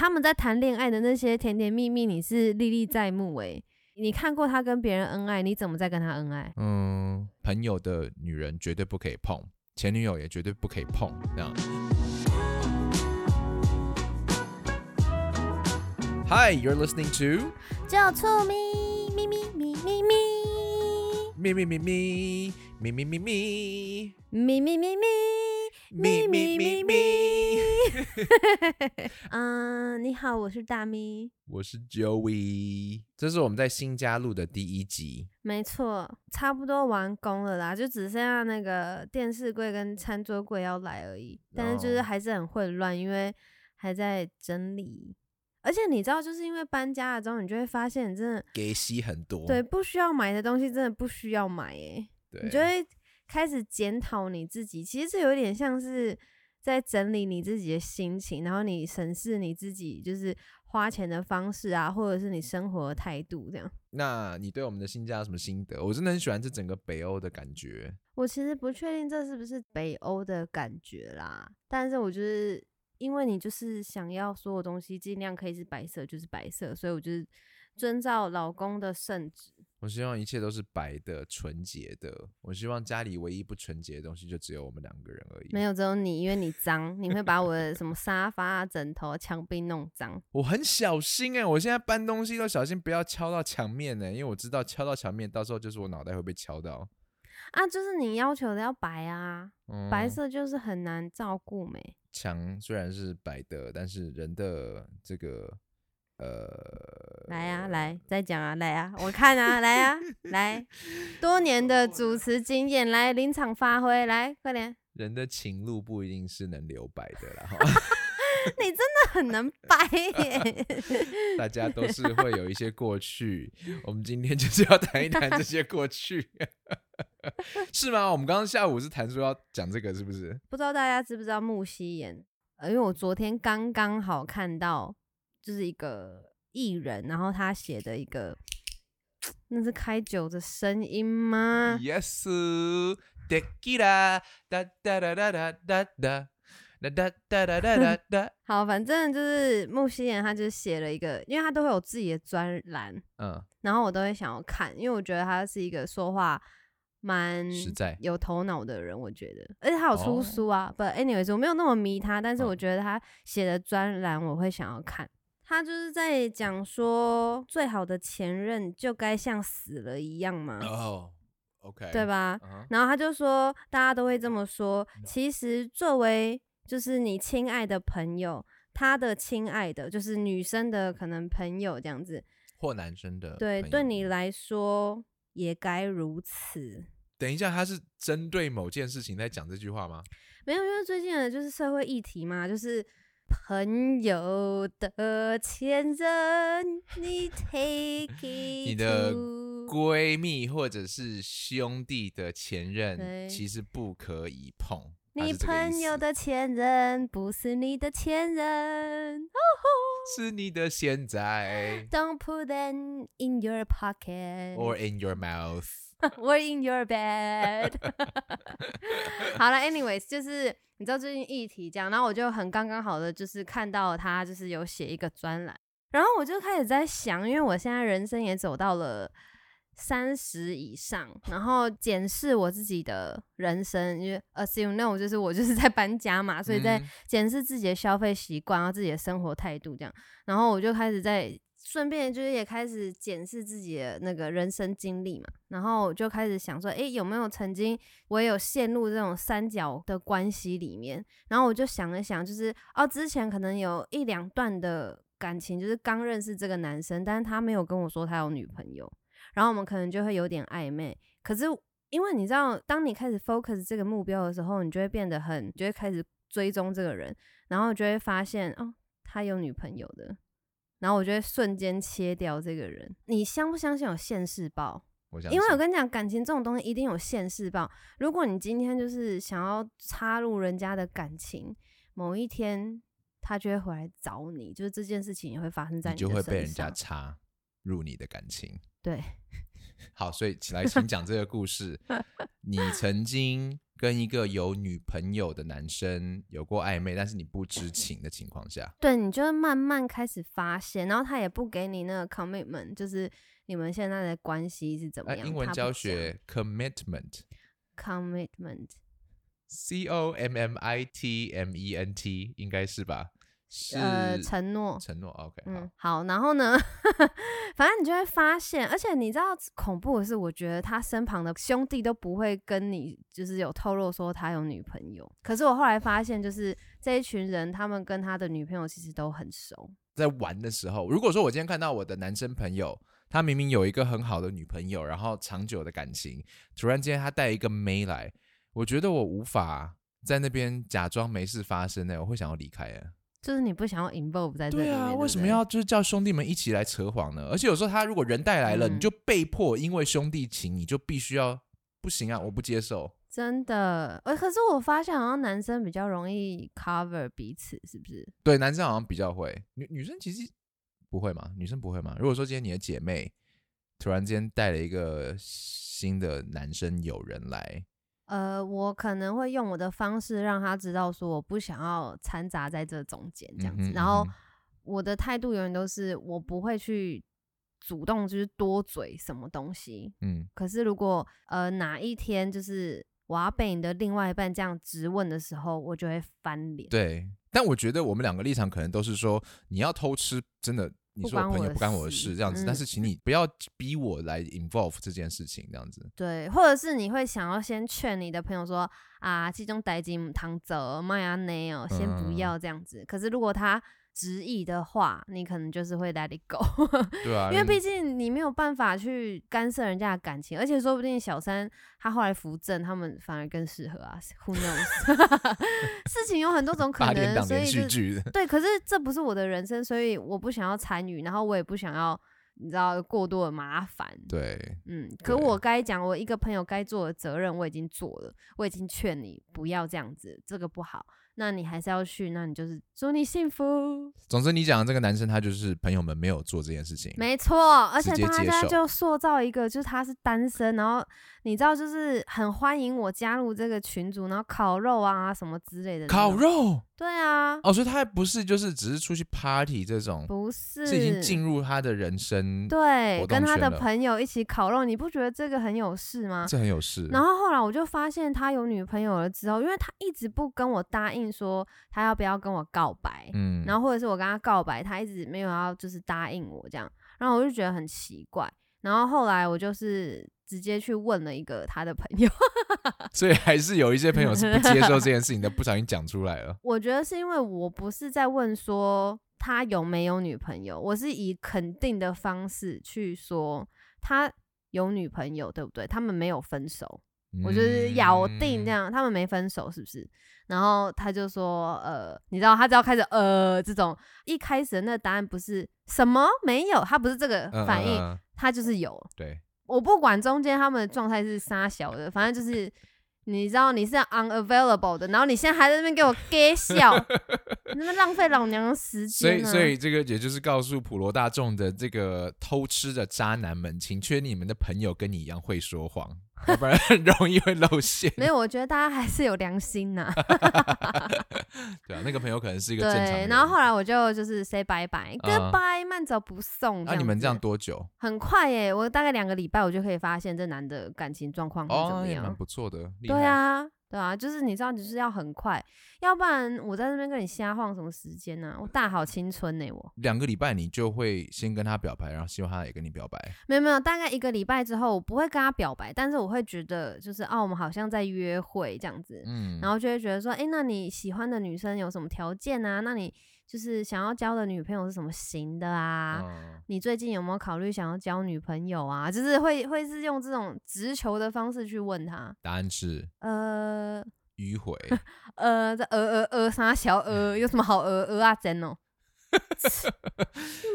他们在谈恋爱的那些甜甜蜜蜜，你是历历在目诶。你看过他跟别人恩爱，你怎么在跟他恩爱？嗯，朋友的女人绝对不可以碰，前女友也绝对不可以碰，这样。Hi, you're listening to 就醋咪咪咪咪咪咪咪咪咪咪咪咪咪咪咪咪咪咪咪。咪咪咪咪。嗯，你好，我是大咪。我是 Joey，这是我们在新家录的第一集。没错，差不多完工了啦，就只剩下那个电视柜跟餐桌柜要来而已。但是就是还是很混乱，因为还在整理。而且你知道，就是因为搬家了之后，你就会发现，真的给息很多。对，不需要买的东西真的不需要买，哎，对，你就会。开始检讨你自己，其实这有点像是在整理你自己的心情，然后你审视你自己，就是花钱的方式啊，或者是你生活的态度这样。那你对我们的新家有什么心得？我真的很喜欢这整个北欧的感觉。我其实不确定这是不是北欧的感觉啦，但是我就是因为你就是想要所有东西尽量可以是白色，就是白色，所以我就是遵照老公的圣旨。我希望一切都是白的、纯洁的。我希望家里唯一不纯洁的东西就只有我们两个人而已。没有，只有你，因为你脏，你会把我的什么沙发、啊枕头、墙壁弄脏。我很小心哎，我现在搬东西都小心不要敲到墙面呢，因为我知道敲到墙面，到时候就是我脑袋会被敲到。啊，就是你要求的要白啊，白色就是很难照顾没。墙虽然是白的，但是人的这个。呃，来啊，来再讲啊，来啊，我看啊，来啊，来，多年的主持经验，来临场发挥，来快点。人的情路不一定是能留白的啦 你真的很能掰耶！大家都是会有一些过去，我们今天就是要谈一谈这些过去，是吗？我们刚刚下午是谈说要讲这个，是不是？不知道大家知不知道木西言？呃，因为我昨天刚刚好看到。就是一个艺人然后他写的一个那是开酒的声音吗好反正就是木西言他就写了一个因为他都会有自己的专栏嗯然后我都会想要看因为我觉得他是一个说话蛮实在有头脑的人我觉得而且他有出书啊不，anyways，我没有那么迷他但是我觉得他写的专栏我会想要看他就是在讲说，最好的前任就该像死了一样嘛。哦，OK，对吧？然后他就说，大家都会这么说。其实作为就是你亲爱的朋友，他的亲爱的就是女生的可能朋友这样子，或男生的，对，对你来说也该如此。等一下，他是针对某件事情在讲这句话吗？没有，因为最近的就是社会议题嘛，就是。朋友的前任，你 take 你的闺蜜或者是兄弟的前任，其实不可以碰。你朋友的前任不是你的前任，是你的现在。Don't put them in your pocket or in your mouth or in your bed。好了，anyways，就是。你知道最近议题这样，然后我就很刚刚好的就是看到他就是有写一个专栏，然后我就开始在想，因为我现在人生也走到了三十以上，然后检视我自己的人生，因为 as you know，就是我就是在搬家嘛，所以在检视自己的消费习惯，然后自己的生活态度这样，然后我就开始在。顺便就是也开始检视自己的那个人生经历嘛，然后就开始想说，哎，有没有曾经我也有陷入这种三角的关系里面？然后我就想了想，就是哦，之前可能有一两段的感情，就是刚认识这个男生，但是他没有跟我说他有女朋友，然后我们可能就会有点暧昧。可是因为你知道，当你开始 focus 这个目标的时候，你就会变得很，就会开始追踪这个人，然后就会发现哦，他有女朋友的。然后我就会瞬间切掉这个人。你相不相信有现世报？因为我跟你讲，感情这种东西一定有现世报。如果你今天就是想要插入人家的感情，某一天他就会回来找你，就是这件事情也会发生在你就会被人家插入你的感情。对，好，所以起来，请讲这个故事。你曾经跟一个有女朋友的男生有过暧昧，但是你不知情的情况下，对你就会慢慢开始发现，然后他也不给你那个 commitment，就是你们现在的关系是怎么哎，样？英文教学 commitment。commitment，C O M M I T M E N T 应该是吧？是呃，承诺。承诺。OK，好嗯，，好，然后呢，反正你就会发现，而且你知道恐怖的是，我觉得他身旁的兄弟都不会跟你就是有透露说他有女朋友。可是我后来发现，就是这一群人，他们跟他的女朋友其实都很熟。在玩的时候，如果说我今天看到我的男生朋友，他明明有一个很好的女朋友，然后长久的感情，突然间他带一个妹来，我觉得我无法在那边假装没事发生呢，我会想要离开啊。就是你不想要 involve 在这里面，对啊，为什么要就是叫兄弟们一起来扯谎呢？而且有时候他如果人带来了，嗯你就被迫因为兄弟情，你就必须要不行啊，我不接受。真的？呃，可是我发现好像男生比较容易 cover 彼此，是不是？对，男生好像比较会，女女生其实不会嘛，女生不会嘛。如果说今天你的姐妹突然间带了一个新的男生友人来，呃，我可能会用我的方式让他知道，说我不想要掺杂在这中间这样子。嗯哼然后我的态度永远都是，我不会去主动就是多嘴什么东西。嗯，可是如果呃哪一天就是我要被你的另外一半这样质问的时候，我就会翻脸。对。但我觉得我们两个立场可能都是说，你要偷吃，真的，你不是我朋友，不干我的事事，这样子。但嗯是请你不要逼我来 involve 这件事情，这样子。对，或者是你会想要先劝你的朋友说啊，这种代金汤走麦阿内哦，先不嗯要这样子。可是如果他执意的话，你可能就是会 let it go，对啊，因为毕竟你没有办法去干涉人家的感情，而且说不定小三他后来扶正，他们反而更适合啊，Who knows？事情有很多种 可能，所以就对，可是这不是我的人生，所以我不想要参与，然后我也不想要。你知道过多的麻烦，对，嗯，可我该讲我一个朋友该做的责任我已经做了，我已经劝你不要这样子，这个不好。那你还是要去，那你就是祝你幸福，总之你讲的这个男生，他就是朋友们没有做这件事情，没错。而且他现在就塑造一个，就是他是单身，然后你知道，就是很欢迎我加入这个群组，然后烤肉啊什么之类的。烤，肉对啊，哦，所以他还不是就是只是出去 party 这种，不是，是已经进入他的人生，对，活跟他的朋友一起烤肉，你不觉得这个很有事吗？这很有事。然后后来我就发现他有女朋友了之后，因为他一直不跟我答应说他要不要跟我告白，嗯，然后或者是我跟他告白，他一直没有要就是答应我这样，然后我就觉得很奇怪。然后后来我就是直接去问了一个他的朋友，所以还是有一些朋友是不接受这件事情的，不小心讲出来了。我觉得是因为我不是在问说他有没有女朋友，我是以肯定的方式去说他有女朋友，对不对？他们没有分手，我就是咬定这样。他们没分手是不是？然后他就说，呃，你知道，他只要开始呃这种，一开始的那个答案不是什么没有，他不是这个嗯反应，嗯嗯他就是有。对，我不管中间他们的状态是啥小的，反正就是你知道你是 unavailable 的，然后你现在还在那边给我 gay 笑，你那么浪费老娘的时所以所以这个也就是告诉普罗大众的这个偷吃的渣男们，请缺你们的朋友跟你一样会说谎，要不然很容易会露馅。没有，我觉得大家还是有良心呐、对啊，那个朋友可能是一个正常对，然后后来我就就是 say bye bye 嗯 goodbye，、慢走不送。那、你们这样多久？很快耶，我大概两个礼拜我就可以发现这男的感情状况是怎哦，么也蛮样。不错的。厉对，啊，对啊，就是你知道，就是要很快，要不然我在这边跟你瞎晃什么时间呢、我大好青春呢、我两个礼拜你就会先跟他表白，然后希望他也跟你表白。没有没有，大概一个礼拜之后，我不会跟他表白，但是我会觉得就是哦，我们好像在约会这样子，嗯，然后就会觉得说，哎、那你喜欢的女生有什么条件啊？那你就是想要交的女朋友是什么型的啊？嗯你最近有没有考虑想要交女朋友啊？就是会会是用这种直球的方式去问他，答案是呃迂回。呃，这呃呃呃啥小呃有什么好呃呃啊真哦？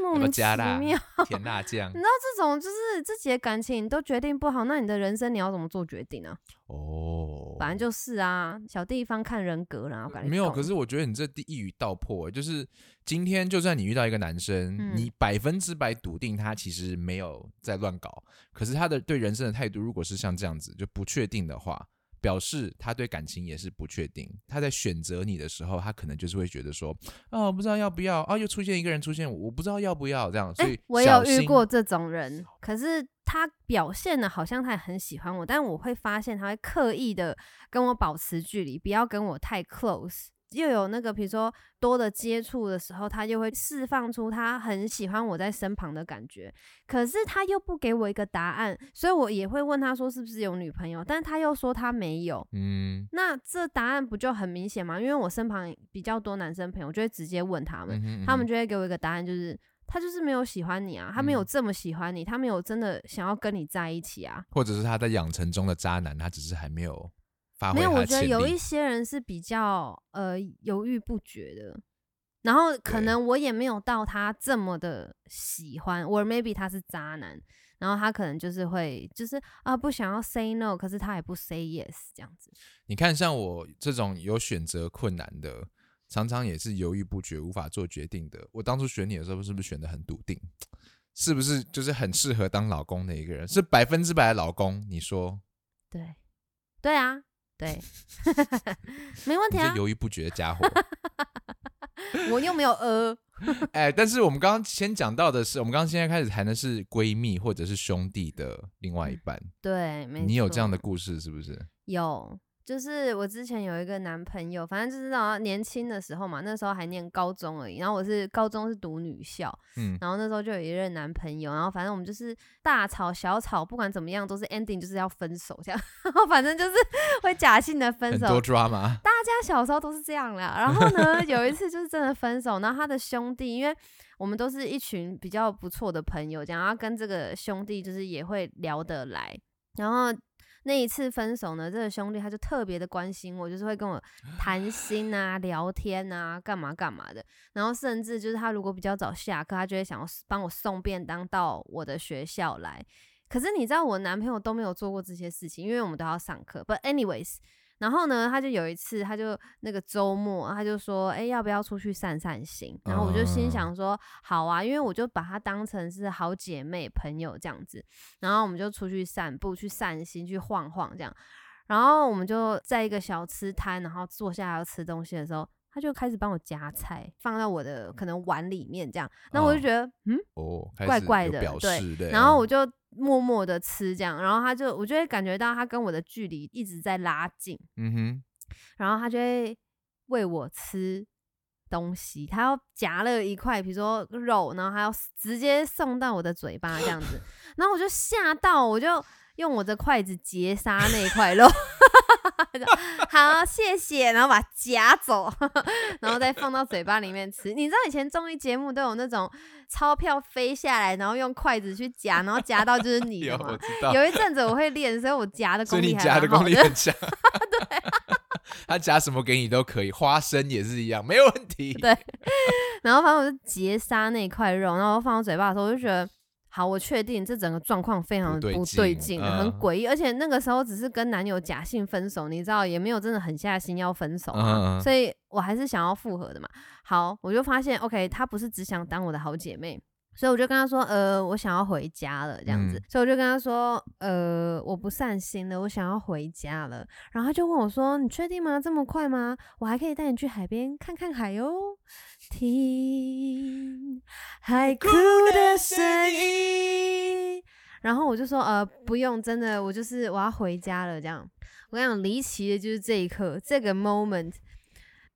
莫名其妙。甜辣酱你知道这种就是自己的感情你都决定不好，那你的人生你要怎么做决定啊？哦，反正就是啊，小地方看人格啦，我感觉没有。可是我觉得你这第一语道破，就是今天就算你遇到一个男生，嗯你百分之百笃定他其实没有在乱搞，可是他的对人生的态度如果是像这样子就不确定的话。表示他对感情也是不确定，他在选择你的时候，他可能就是会觉得说，啊，我不知道要不要啊，又出现一个人出现，我不知道要不要这样，所以、哎我有遇过这种人，可是他表现的好像他也很喜欢我，但我会发现他会刻意的跟我保持距离，不要跟我太 close。又有那个，比如说多的接触的时候，他就会释放出他很喜欢我在身旁的感觉，可是他又不给我一个答案，所以我也会问他说是不是有女朋友，但他又说他没有。嗯，那这答案不就很明显吗？因为我身旁比较多男生朋友，我就会直接问他们，他们就会给我一个答案，就是他就是没有喜欢你啊，他没有嗯这么喜欢你，他没有真的想要跟你在一起啊。或者是他在养成中的渣男，他只是还没有发挥没有，我觉得有一些人是比较呃犹豫不决的，然后可能我也没有到他这么的喜欢，我 maybe 他是渣男，然后他可能就是会就是啊不想要 say no，可是他也不 say yes 这样子。你看，像我这种有选择困难的，常常也是犹豫不决、无法做决定的。我当初选你的时候，是不是选的很笃定？是不是就是很适合当老公的一个人？是百分之百的老公？你说对，对啊，对，没问题啊这，犹豫不决的家伙。我又没有呃，哎，但是我们刚刚先讲到的是，我们刚刚现在开始谈的是闺蜜或者是兄弟的另外一半。对，没你有这样的故事是不是？有，就是我之前有一个男朋友，反正就是那年轻的时候嘛，那时候还念高中而已。然后我是高中是读女校，嗯，然后那时候就有一任男朋友，然后反正我们就是大吵小吵，不管怎么样都是 ending 就是要分手这样，然后反正就是会假性的分手多。drama。大家小时候都是这样啦。然后呢，有一次就是真的分手，然后他的兄弟，因为我们都是一群比较不错的朋友，这样，然后跟这个兄弟就是也会聊得来，然后。那一次分手呢，这个兄弟他就特别的关心我，就是会跟我谈心 啊、聊天啊、干嘛干嘛的。然后甚至就是他如果比较早下课，他就会想要帮我送便当到我的学校来。可是你知道我男朋友都没有做过这些事情，因为我们都要上课。But anyways，然后呢，他就有一次，他就那个周末，他就说，哎、要不要出去散散心？然后我就心哦想说，好啊，因为我就把她当成是好姐妹、朋友这样子。然后我们就出去散步、去散心、去晃晃这样。然后我们就在一个小吃摊，然后坐下来要吃东西的时候，他就开始帮我夹菜，放到我的可能碗里面这样。那我就哦觉得，嗯，哦，怪怪的对。然后我嗯就默默的吃这样，然后他就我就会感觉到他跟我的距离一直在拉近，嗯哼，然后他就会喂我吃东西，他要夹了一块，比如说肉，然后他要直接送到我的嘴巴这样子，然后我就吓到，我就用我的筷子截杀那一块肉。就 好，谢谢，然后把它夹走，然后再放到嘴巴里面吃。你知道以前综艺节目都有那种钞票飞下来，然后用筷子去夹，然后夹到就是你的 有一阵子我会练，所以我夹的功力还夹的功力。很强。对，他夹什么给你都可以，花生也是一样，没有问题。对然后反正我就截杀那块肉，然后放到嘴巴的时候，我就觉得。好，我确定这整个状况非常不对劲劲，很嗯诡异，而且那个时候只是跟男友假性分手，你知道，也没有真的狠下心要分手所以我还是想要复合的嘛。好，我就发现，OK，他不是只想当我的好姐妹，所以我就跟他说，呃，我想要回家了，这样子。嗯所以我就跟他说，呃，我不散心了，我想要回家了。然后他就问我说，你确定吗？这么快吗？我还可以带你去海边看看海哦。听海哭的声音。然后我就说，呃，不用，真的，我就是我要回家了。这样，我跟你讲，离奇的就是这一刻，这个 moment，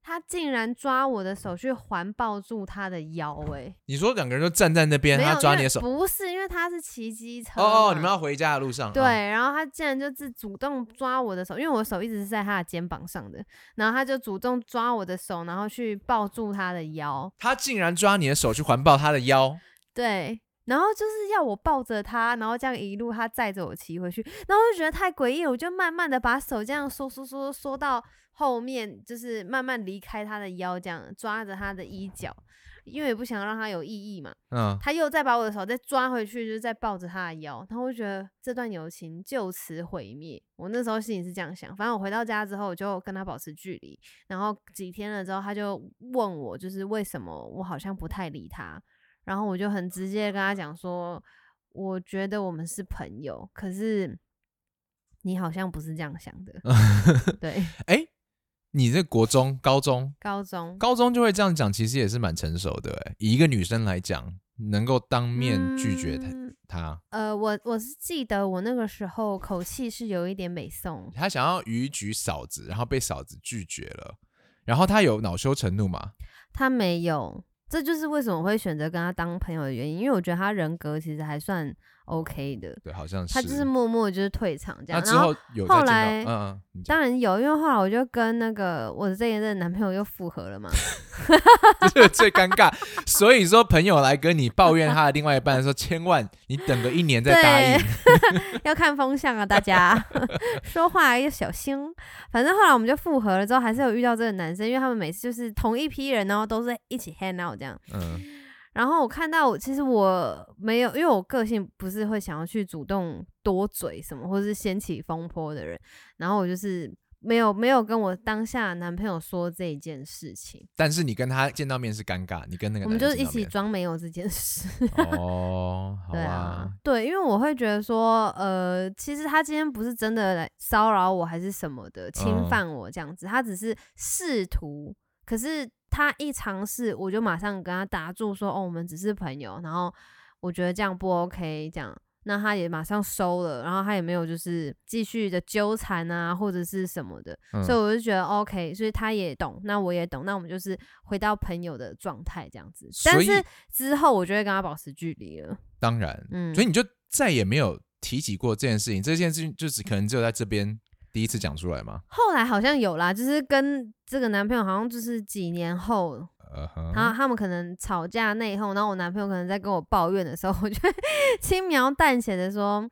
他竟然抓我的手去环抱住他的腰、欸，你说两个人就站在那边，他抓你的手。不是，因为他是骑机车哦哦，你们要回家的路上。对，啊，然后他竟然就是主动抓我的手，因为我手一直是在他的肩膀上的，然后他就主动抓我的手，然后去抱住他的腰，他竟然抓你的手去环抱他的腰。对，然后就是要我抱着他，然后这样一路他载着我骑回去，然后我就觉得太诡异了，我就慢慢的把手这样缩缩缩缩到后面，就是慢慢离开他的腰，这样抓着他的衣角。因为也不想让他有异议嘛。嗯，他又再把我的手再抓回去，就是再抱着他的腰，然后我就觉得这段友情就此毁灭。我那时候心里是这样想，反正我回到家之后，我就跟他保持距离。然后几天了之后，他就问我，就是为什么我好像不太理他。然后我就很直接跟他讲说，我觉得我们是朋友，可是你好像不是这样想的。对，哎，你这国中、高中、高中。高中就会这样讲，其实也是蛮成熟的。哎，以一个女生来讲，能够当面拒绝他，嗯他，呃，我我是记得我那个时候口气是有一点美颂，他想要逾矩嫂子，然后被嫂子拒绝了，然后他有恼羞成怒吗？他没有，这就是为什么我会选择跟他当朋友的原因，因为我觉得他人格其实还算 OK 的，对，好像是。他就是默默就是退场这样。那之然后后来嗯嗯，当然有，因为后来我就跟那个我的这一任男朋友又复合了嘛。这个最尴尬。所以说，朋友来跟你抱怨他的另外一半的时候，千万你等个一年再答应。要看风向啊，大家 说话要小心。反正后来我们就复合了之后，还是有遇到这个男生，因为他们每次就是同一批人，然后都是一起 hang out 这样。嗯然后我看到，其实我没有，因为我个性不是会想要去主动多嘴什么，或者是掀起风波的人。然后我就是没有没有跟我当下的男朋友说这一件事情，但是你跟他见到面是尴尬，你跟那个我们就是一起装没有这件事。哦，好对啊啊，，对，因为我会觉得说，呃，其实他今天不是真的来骚扰我，还是什么的，侵嗯犯我这样子，他只是试图。可是他一尝试，我就马上跟他打住说，哦，我们只是朋友，然后我觉得这样不 OK，这样，那他也马上收了，然后他也没有就是继续的纠缠啊，或者是什么的，嗯所以我就觉得 OK，所以他也懂，那我也懂，那我们就是回到朋友的状态这样子。但是之后我就会跟他保持距离了。当然，嗯，所以你就再也没有提起过这件事情。这件事情就只可能只有在这边第一次讲出来吗？后来好像有啦，就是跟这个男朋友好像就是几年后，然后，他他们可能吵架内讧，然后我男朋友可能在跟我抱怨的时候，我就轻描淡写的说。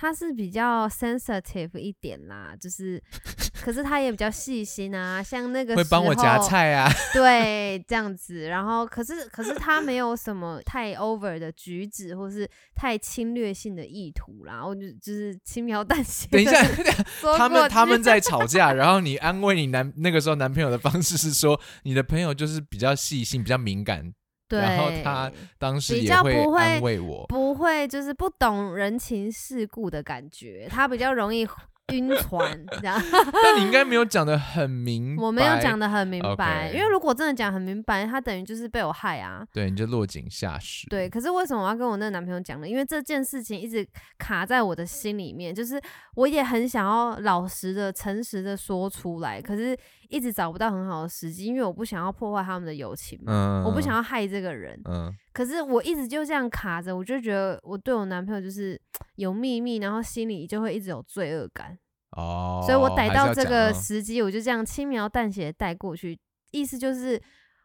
他是比较 sensitive 一点啦，就是，可是他也比较细心啊，像那个会帮我夹，菜啊。对，这样子。然后，可是可是他没有什么太 over 的举止，或是太侵略性的意图啦，我就就是轻描淡写。等一下，说他们他们在吵架，然后你安慰你男那个时候男朋友的方式是说，你的朋友就是比较细心、比较敏感，对，然后他当时比较也会不会安慰我。不会就是不懂人情世故的感觉，他比较容易晕船，这样。但你应该没有讲的很明白，我没有讲的很明白因为如果真的讲很明白，他等于就是被我害啊。对，你就落井下石。对，可是为什么我要跟我那个男朋友讲呢？因为这件事情一直卡在我的心里面，就是我也很想要老实的、诚实的说出来，可是一直找不到很好的时机，因为我不想要破坏他们的友情嘛，嗯，我不想要害这个人。嗯，可是我一直就这样卡着，我就觉得我对我男朋友就是 有秘密，然后心里就会一直有罪恶感，哦，所以我逮到这个时机，我就这样轻描淡写地带过去，意思就是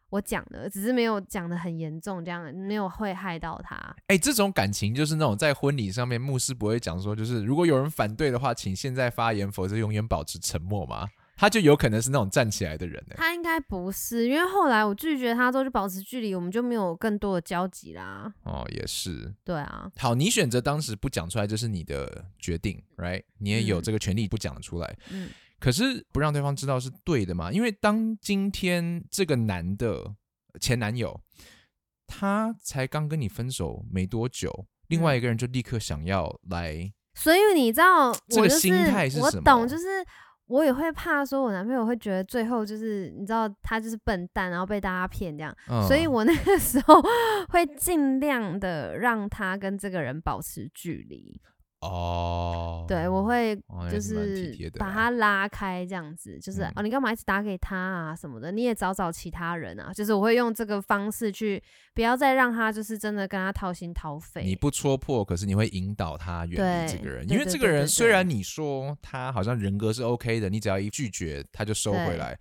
我讲的，只是没有讲的很严重，这样没有会害到他。哎、这种感情就是那种在婚礼上面，牧师不会讲说，就是如果有人反对的话，请现在发言，否则永远保持沉默嘛。他就有可能是那种站起来的人呢。他应该不是，因为后来我拒绝他之后就保持距离，我们就没有更多的交集啦。哦，也是。对啊，好，你选择当时不讲出来，这是你的决定，right？你也有嗯这个权利不讲出来。嗯，可是不让对方知道是对的嘛？因为当今天这个男的前男友，他才刚跟你分手没多久，另外一个人就立刻想要来，所以你知道，这个我就是心态是什么我懂，就是我也会怕说，我男朋友会觉得最后就是你知道他就是笨蛋，然后被大家骗这样，嗯、所以我那个时候 会尽量的让他跟这个人保持距离。哦，对，我会哦就是把他拉开，这样子，就是、嗯哦，你干嘛一直打给他啊什么的？你也找找其他人啊，就是我会用这个方式去，不要再让他就是真的跟他掏心掏肺。你不戳破，可是你会引导他远离这个人，因为这个人虽然你说他好像人格是 OK 的，你只要一拒绝他就收回对。来，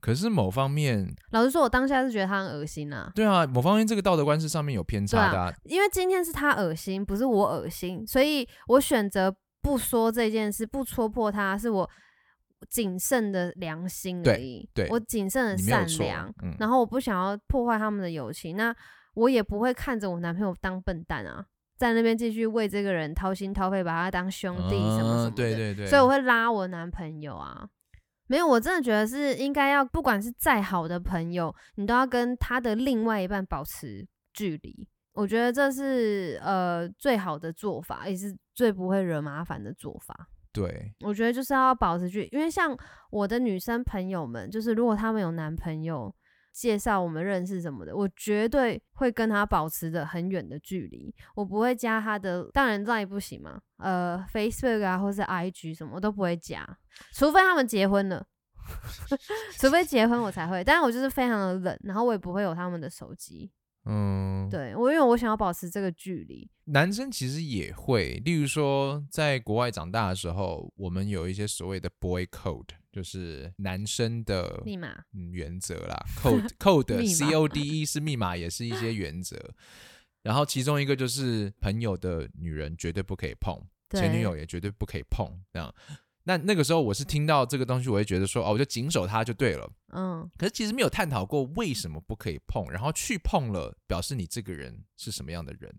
可是某方面，老实说，我当下是觉得他很恶心啊，对啊，某方面这个道德观是上面有偏差的、啊，因为今天是他恶心，不是我恶心，所以我选择不说这件事，不戳破他，是我谨慎的良心而已。对我谨慎的善良，嗯然后我不想要破坏他们的友情，那我也不会看着我男朋友当笨蛋啊，在那边继续为这个人掏心掏肺，把他当兄弟什么什么的。嗯对对对，所以我会拉我男朋友啊。没有，我真的觉得是应该要，不管是再好的朋友，你都要跟他的另外一半保持距离。我觉得这是呃最好的做法，也是最不会惹麻烦的做法。对，我觉得就是要保持距离，因为像我的女生朋友们，就是如果她们有男朋友介绍我们认识什么的，我绝对会跟他保持着很远的距离，我不会加他的，当然 Line 不行嘛，呃，Facebook 啊或是 IG 什么我都不会加，除非他们结婚了。除非结婚我才会，但是我就是非常的冷，然后我也不会有他们的手机。嗯，对我，因为我想要保持这个距离。男生其实也会，例如说在国外长大的时候，我们有一些所谓的 boy code，就是男生的密码嗯原则啦，code code c o d e 是密码，也是一些原则。然后其中一个就是朋友的女人绝对不可以碰，前女友也绝对不可以碰，这样。那那个时候我是听到这个东西，我会觉得说，哦，我就谨守它就对了。嗯，可是其实没有探讨过为什么不可以碰，然后去碰了，表示你这个人是什么样的人。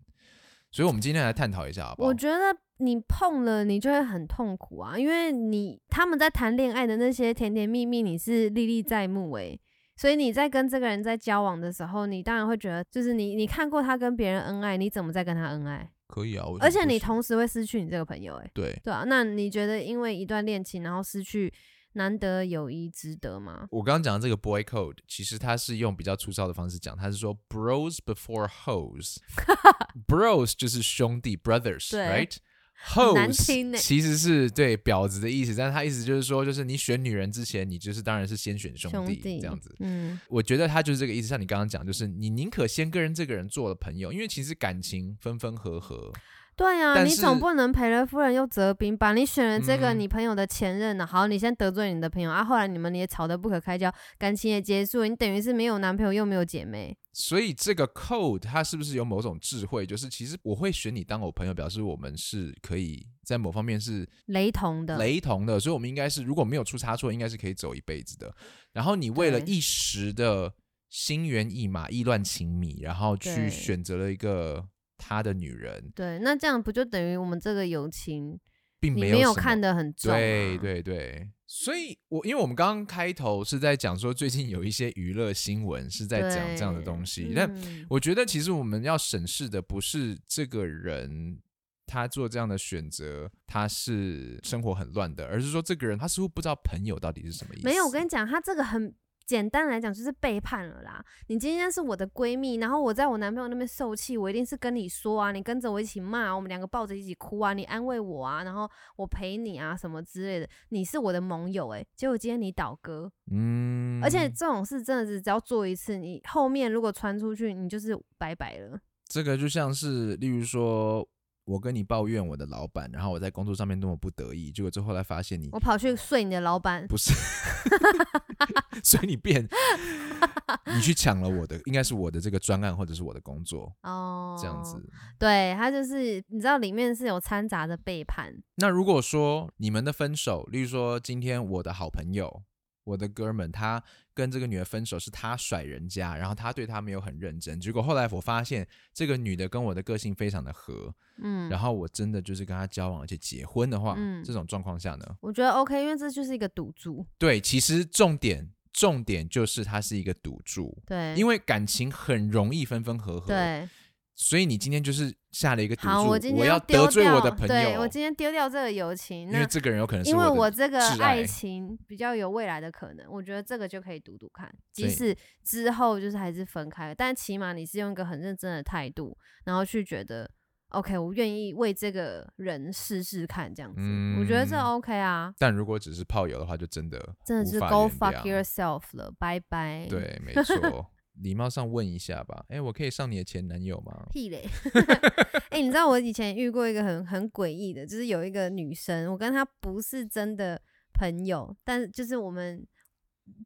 所以我们今天来探讨一下，好不好我？觉得你碰了，你就会很痛苦啊，因为你他们在谈恋爱的那些甜甜蜜蜜，你是历历在目诶、所以你在跟这个人在交往的时候，你当然会觉得，就是你你看过他跟别人恩爱，你怎么在跟他恩爱？可以啊，而且你同时会失去你这个朋友诶、对对啊，那你觉得因为一段恋情，然后失去难得友谊，值得吗？我刚刚讲的这个 boy code，其实它是用比较粗糙的方式讲，它是说 bros before hoes，bros 就是兄弟 brothers，对 right？很难 hoes 听欸其实是对婊子的意思，但是他意思就是说，就是你选女人之前，你就是当然是先选兄弟这样子。嗯，我觉得他就是这个意思，像你刚刚讲，就是你宁可先跟人这个人做了朋友，因为其实感情分分合合，对啊，你总不能赔了夫人又折兵吧？你选了这个嗯你朋友的前任呢、好，你先得罪你的朋友啊，后来你们也吵得不可开交，感情也结束，你等于是没有男朋友又没有姐妹。所以这个 code 它是不是有某种智慧？就是其实我会选你当我朋友，表示我们是可以在某方面是雷同的，雷同的，所以我们应该是如果没有出差错，应该是可以走一辈子的。然后你为了一时的心猿意马、意乱情迷，然后去选择了一个他的女人，对，那这样不就等于我们这个友情并没有没有看得很重、啊？对对对，所以我因为我们刚刚开头是在讲说最近有一些娱乐新闻是在讲这样的东西，但嗯我觉得其实我们要审视的不是这个人他做这样的选择，他是生活很乱的，而是说这个人他似乎不知道朋友到底是什么意思。没有，我跟你讲，他这个很简单来讲就是背叛了啦。你今天是我的闺蜜，然后我在我男朋友那边受气，我一定是跟你说啊，你跟着我一起骂，我们两个抱着一起哭啊，你安慰我啊，然后我陪你啊，什么之类的。你是我的盟友诶、结果今天你倒戈，嗯，而且这种事真的是只要做一次，你后面如果传出去，你就是拜拜了。这个就像是，例如说。我跟你抱怨我的老板，然后我在工作上面那么不得意，结果之后来发现你我跑去睡你的老板，不是，所以你变，你去抢了我的，应该是我的这个专案或者是我的工作，哦，这样子。对他就是你知道里面是有掺杂的背叛，那如果说你们的分手，例如说今天我的好朋友，我的哥们，他跟这个女的分手是他甩人家，然后他对她没有很认真，结果后来我发现这个女的跟我的个性非常的合，嗯，然后我真的就是跟她交往而且结婚的话，嗯。这种状况下呢，我觉得 OK，因为这就是一个赌注，对，其实重点重点就是它是一个赌注，对，因为为感情很容易分分合合，，对，所以你今天就是下了一个赌注，好，我今天要丢得罪我掉的朋友，对我今天丢掉这个友情，那因为这个人有可能是因为我这个爱爱情比较有未来的可能，我觉得这个就可以赌赌看，即使之后就是还是分开了，但起码你是用一个很认真的态度，然后去觉得 OK，我愿意为这个人试试看，这样子，我觉得这嗯 OK 啊，但如果只是炮友的话，就真的真的是 Go fuck yourself 了，拜拜。，对，没 错。礼貌上问一下吧，哎，我可以上你的前男友吗？屁嘞！哎、你知道我以前遇过一个很很诡异的，就是有一个女生，我跟她不是真的朋友，但是就是我们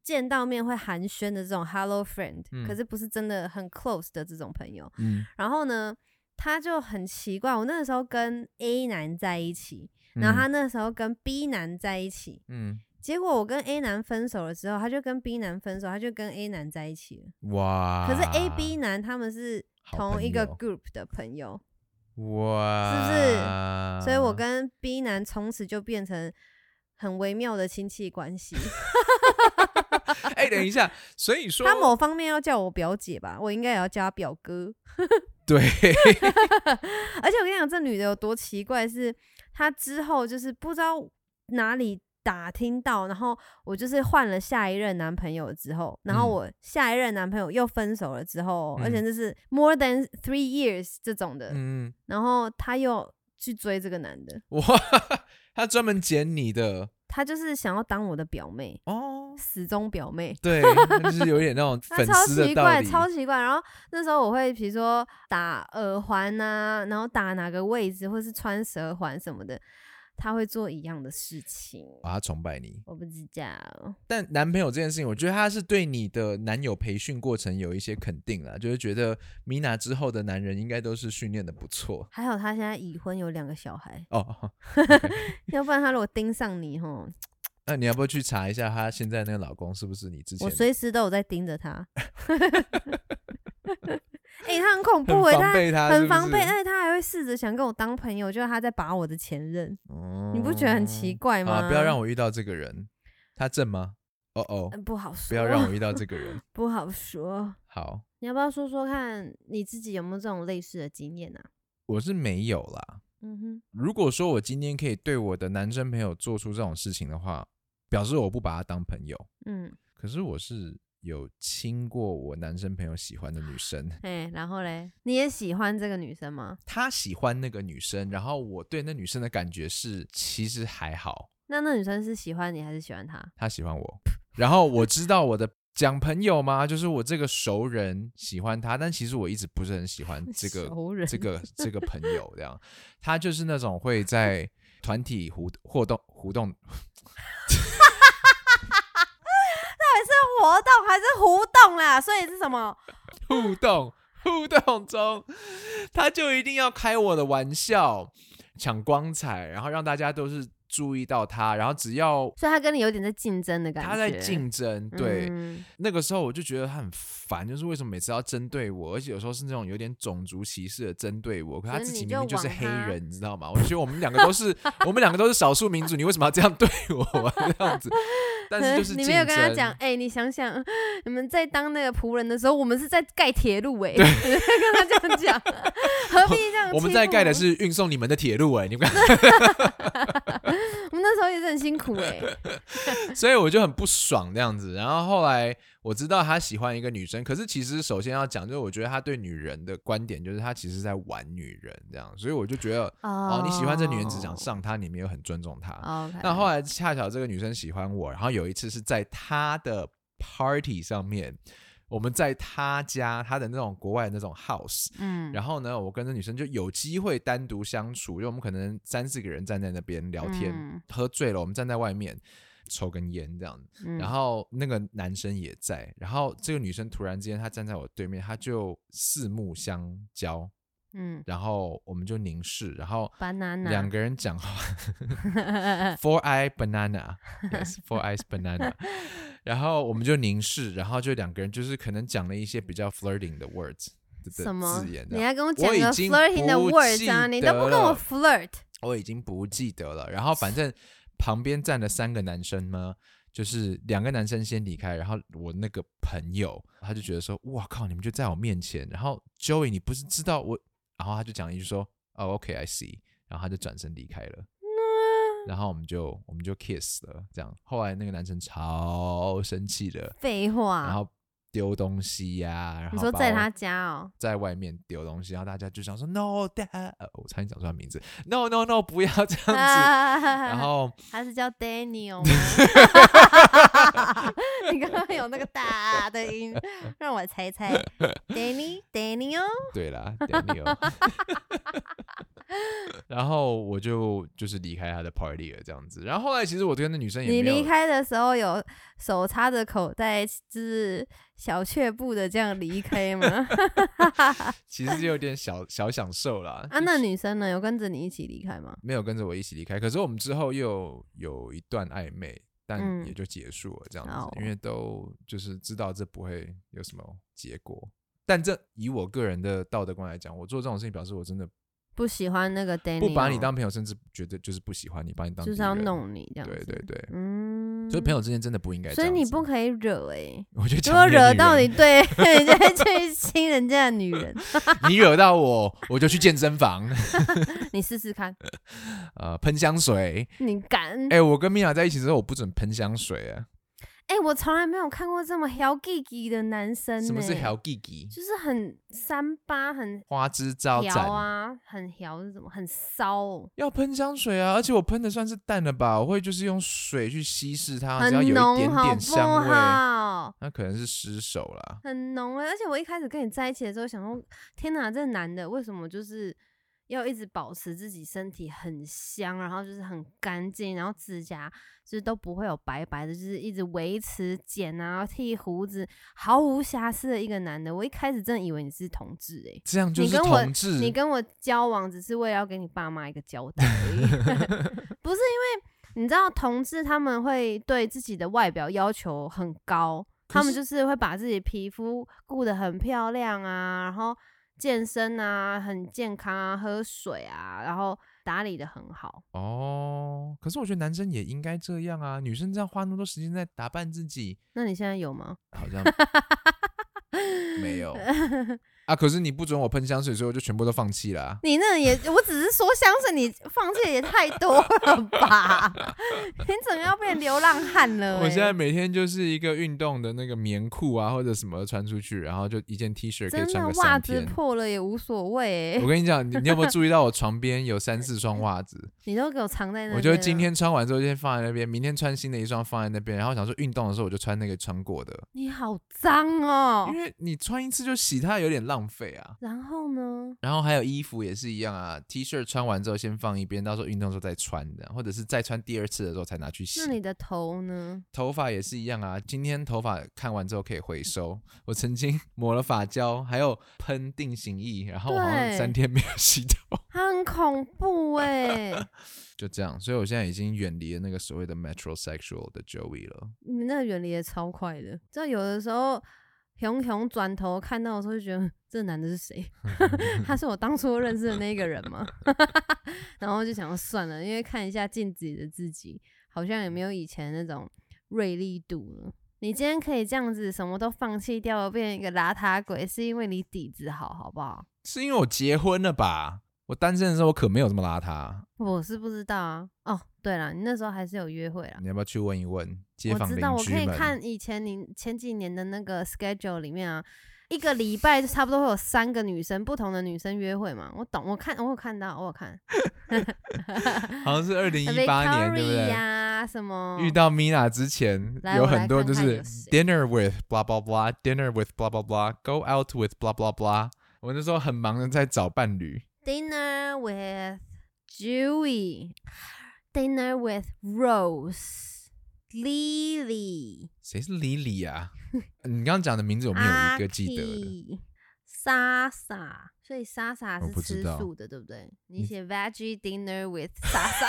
见到面会寒暄的这种 hello friend，、嗯可是不是真的很 close 的这种朋友。嗯，然后呢，她就很奇怪，我那个时候跟 A 男在一起，然后她那时候跟 B 男在一起，嗯结果我跟 A 男分手了之后，他就跟 B 男分手，他就跟 A 男在一起了。哇！可是 A、B 男他们是同一个 group 的朋友，哇，是所以我跟 B 男从此就变成很微妙的亲戚关系。哎、等一下，所以说他某方面要叫我表姐吧，我应该也要叫他表哥。对，而且我跟你讲，这女的有多奇怪是，她之后就是不知道哪里打听到，然后我就是换了下一任男朋友之后，然后嗯我下一任男朋友又分手了之后，而且嗯这是 more than three years 这种的，嗯，然后他又去追这个男的，哇，他专门捡你的他就是想要当我的表妹，哦，死忠表妹。对，就是有点那种 粉丝的奇怪，超奇怪。然后那时候我会比如说打耳环呐、然后打哪个位置，或是穿舌环什么的，他会做一样的事情。啊，他崇拜你。我不知道，但男朋友这件事情，我觉得他是对你的男友培训过程有一些肯定啦，就是觉得米娜之后的男人应该都是训练的不错还好他现在已婚，有两个小孩，哦。要不然他如果盯上你吼，那你要不要去查一下她现在那个老公是不是你之前我随时都有在盯着他。哎、他很恐怖很哎、他很防备，而且他还会试着想跟我当朋友，就是他在把我的前任，你不觉得很奇怪吗？啊！不要让我遇到这个人，他正吗？哦哦，嗯不好说，不要让我遇到这个人。不好说。好，你要不要说说看你自己有没有这种类似的经验啊？我是没有啦。嗯哼，如果说我今天可以对我的男生朋友做出这种事情的话，表示我不把他当朋友。嗯，可是我是有亲过我男生朋友喜欢的女生，哎，然后嘞，你也喜欢这个女生吗？他喜欢那个女生，然后我对那女生的感觉是其实还好，那那女生是喜欢你还是喜欢他？他喜欢我，然后我知道我的。讲朋友吗？就是我这个熟人喜欢他，但其实我一直不是很喜欢 这个熟人这个这个朋友，这样他就是那种会在团体互互动互动活动还是互动啦？所以是什么？互动 互动中，他就一定要开我的玩笑，抢光彩，然后让大家都是注意到他，然后只要所以他跟你有点在竞争的感觉。他在竞争，对，嗯那个时候我就觉得他很烦，就是为什么每次要针对我，而且有时候是那种有点种族歧视的针对我，可他自己明明就是黑人，你知道吗？我觉得我们两个都是 我们两个都是少数民族，你为什么要这样对我、啊、这样子？但是就是你没有跟他讲，争哎、你想想，你们在当那个仆人的时候，我们是在盖铁路、哎，跟他这样讲，何必这样？我们在盖的，是运送你们的铁路、哎，你们看，我们那时候也是很辛苦、哎，所以我就很不爽这样子。然后后来我知道他喜欢一个女生，可是其实首先要讲，就是我觉得他对女人的观点就是他其实在玩女人这样，所以我就觉得哦，你喜欢这女人只想上她，你没有很尊重她。那后来恰巧这个女生喜欢我，然后有一次是在她的 party 上面，我们在他家，他的那种国外的那种 house，嗯，然后呢，我跟这女生就有机会单独相处，因为我们可能三四个人站在那边聊天，嗯。喝醉了，我们站在外面抽根烟这样然后那个男生也在，然后这个女生突然之间她站在我对面，她就四目相交，嗯然后我们就凝视，然后两个人讲话，four eye banana，yes，four eyes banana，然后我们就凝视，然后就两个人就是可能讲了一些比较 flirting 的 words 什么字眼？这你样，还跟我讲个我已经 flirting 的 words 啊？你都不跟我 flirt，我已经不记得了。然后反正旁边站了三个男生呢，就是两个男生先离开，然后我那个朋友他就觉得说，哇靠，你们就在我面前，然后 Joey 你不是知道我，然后他就讲一句说，哦 OK I see，然后他就转身离开了。然后我们就我们就 kiss 了，这样。后来那个男生超生气的，废话。然后丢东西呀、然后你说在他家哦，在外面丢东西，然后大家就想说 No Dad，呃我差点讲出他名字，No No No，不要这样子。然然后 他是叫 Daniel 吗？你刚刚有那个大的音，让我猜猜，Danny Daniel，对啦，Daniel，然后我就就是离开他的 party 了，这样子。然后后来其实我跟那女生也你离开的时候有手插着口袋，就是小却步的这样离开吗？其实有点小小享受啦。啊，那女生呢？有跟着你一起离开吗？没有跟着我一起离开，可是我们之后又有有一段暧昧，但嗯也就结束了这样子，哦因为都就是知道这不会有什么结果。但这以我个人的道德观来讲，我做这种事情表示我真的不喜欢那个 Danny，不把你当朋友，甚至觉得就是不喜欢你，把你当就是要弄你这样子。对对对，嗯，所以朋友之间真的不应该所以。你不可以惹哎、我觉得如果惹到你，人，对，你就会去亲人家的女人，你惹到我，我就去健身房，你试试看，呃，喷香水。你敢？哎、我跟米娅在一起之后，我不准喷香水啊。哎、我从来没有看过这么 h 记 g 的男生、呢。什么是 h 弟弟？就是很三八，很花枝招调展。啊，很调是什么？很骚、哦，要喷香水啊，而且我喷的算是淡的吧？我会就是用水去稀释它，只要很有一点点香味，好？那可能是失手啦。很浓啊！而且我一开始跟你在一起的时候，想说，天哪，这男的为什么就是要一直保持自己身体很香，然后就是很干净，然后指甲就是都不会有白白的，就是一直维持剪啊、剃胡子，毫无瑕疵的一个男的。我一开始真的以为你是同志诶、这样就是你跟我同志。你跟我交往只是为了要给你爸妈一个交代而已，不是因为你知道同志他们会对自己的外表要求很高，他们就是会把自己皮肤顾得很漂亮啊，然后健身啊，很健康啊，喝水啊，然后打理的很好。哦，可是我觉得男生也应该这样啊，女生这样花那么多时间在打扮自己，那你现在有吗？好像没有 啊。可是你不准我喷香水，所以我就全部都放弃啦、你那也，我只是说香水，你放弃的也太多了吧？你整个要变流浪汉了、欸。我现在每天就是一个运动的那个棉裤啊，或者什么穿出去，然后就一件 T 恤可以穿个袜子。破了也无所谓、欸，我跟你讲，你你有没有注意到我床边有三四双袜子？你都给我藏在那。我就今，天穿完之后先放在那边，明天穿新的一双放在那边，然后想说运动的时候我就穿那个穿过的，你好脏哦因。为你穿一次就洗它有点浪费啊。然后呢？然后还有衣服也是一样啊，T 恤穿完之后先放一边，到时候运动的时候再穿的，或者是再穿第二次的时候才拿去洗那。你的头呢？头发也是一样啊，今天头发看完之后可以回收。我曾经 抹了发胶，还有喷定型液，然后我好像三天没有洗头，它 很恐怖哎、就这样。所以我现在已经远离了那个所谓的 metrosexual 的 Joey 了。你那个远离的超快的，知道有的时候熊熊转头看到的时候，就觉得这男的是谁？他是我当初认识的那个人吗？然后就想要算了，因为看一下镜子里的自己，好像也没有以前那种锐利度了。你今天可以这样子什么都放弃掉，变成一个邋遢鬼，是因为你底子好，好不好？是因为我结婚了吧？我单身的时候我可没有这么邋遢。我是不知道啊。哦，对了，你那时候还是有约会啦。你要不要去问一问街坊我知道，我可以？看以前你前几年的那个 schedule 里面啊，一个礼拜就差不多会有三个女生，不同的女生约会嘛。我懂，我看我有看到，我有看。好像是 二零一八年，对不对？呀，什么遇到 Mina 之前，有很多就是 dinner with blah blah blah dinner with blah blah blah go out with blah blah blah。我那时候很忙的在找伴侣，dinner with Joey，dinner with Rose。Lily，谁是 Lily 啊？你刚刚讲的名字我没有一个记得的。Aki，莎莎，所以莎莎是吃素的，对不对？你你写 veggie dinner with 莎莎，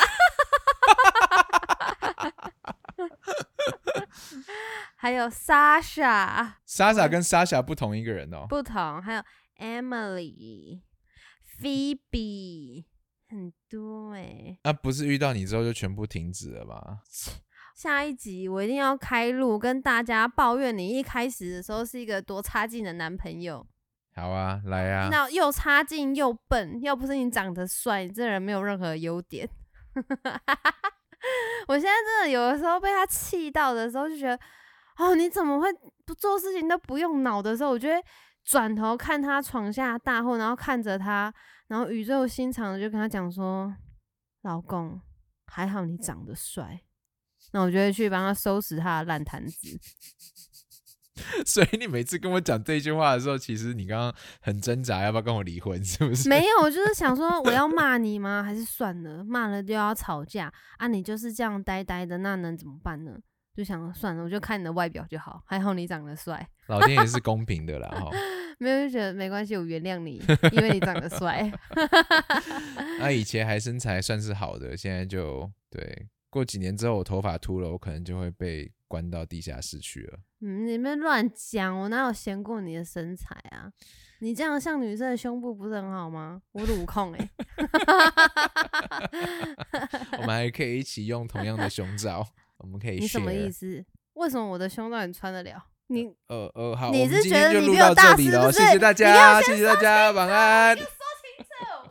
还有 Sasha 莎莎跟莎莎不同一个人哦。不同，还有 Emily、Phoebe，很多哎、啊，不是遇到你之后就全部停止了吗？下一集我一定要开路，跟大家抱怨你一开始的时候是一个多差劲的男朋友。好啊，来啊，那又差劲又笨，要不是你长得帅，你这人没有任何优点。我现在真的有的时候被他气到的时候，就觉得，哦，你怎么会不做事情都不用脑的时候，我就会转头看他闯下大祸，然后看着他，然后语重心长的就跟他讲说，老公，还好你长得帅。那我就会去帮他收拾他的烂摊子。所以你每次跟我讲这句话的时候，其实你刚刚很挣扎，要不要跟我离婚？是不是？没有，我就是想说，我要骂你吗？还是算了，骂了就要吵架啊？你就是这样呆呆的，那能怎么办呢？就想算了，我就看你的外表就好，还好你长得帅，老天爷是公平的啦，哈。没有就觉得没关系，我原谅你，因为你长得帅。那以前还身材算是好的，现在就对过几年之后我头发秃了，我可能就会被关到地下室去了。嗯，你们乱讲，我哪有嫌过你的身材啊？你这样像女生的胸部不是很好吗？我乳控哎、我们还可以一起用同样的胸罩，我们可以你什么意思？为什么我的胸罩你穿得了？你呃呃好，你是觉得你到这大了是不是？谢谢大家，谢谢大家，晚安。说清楚。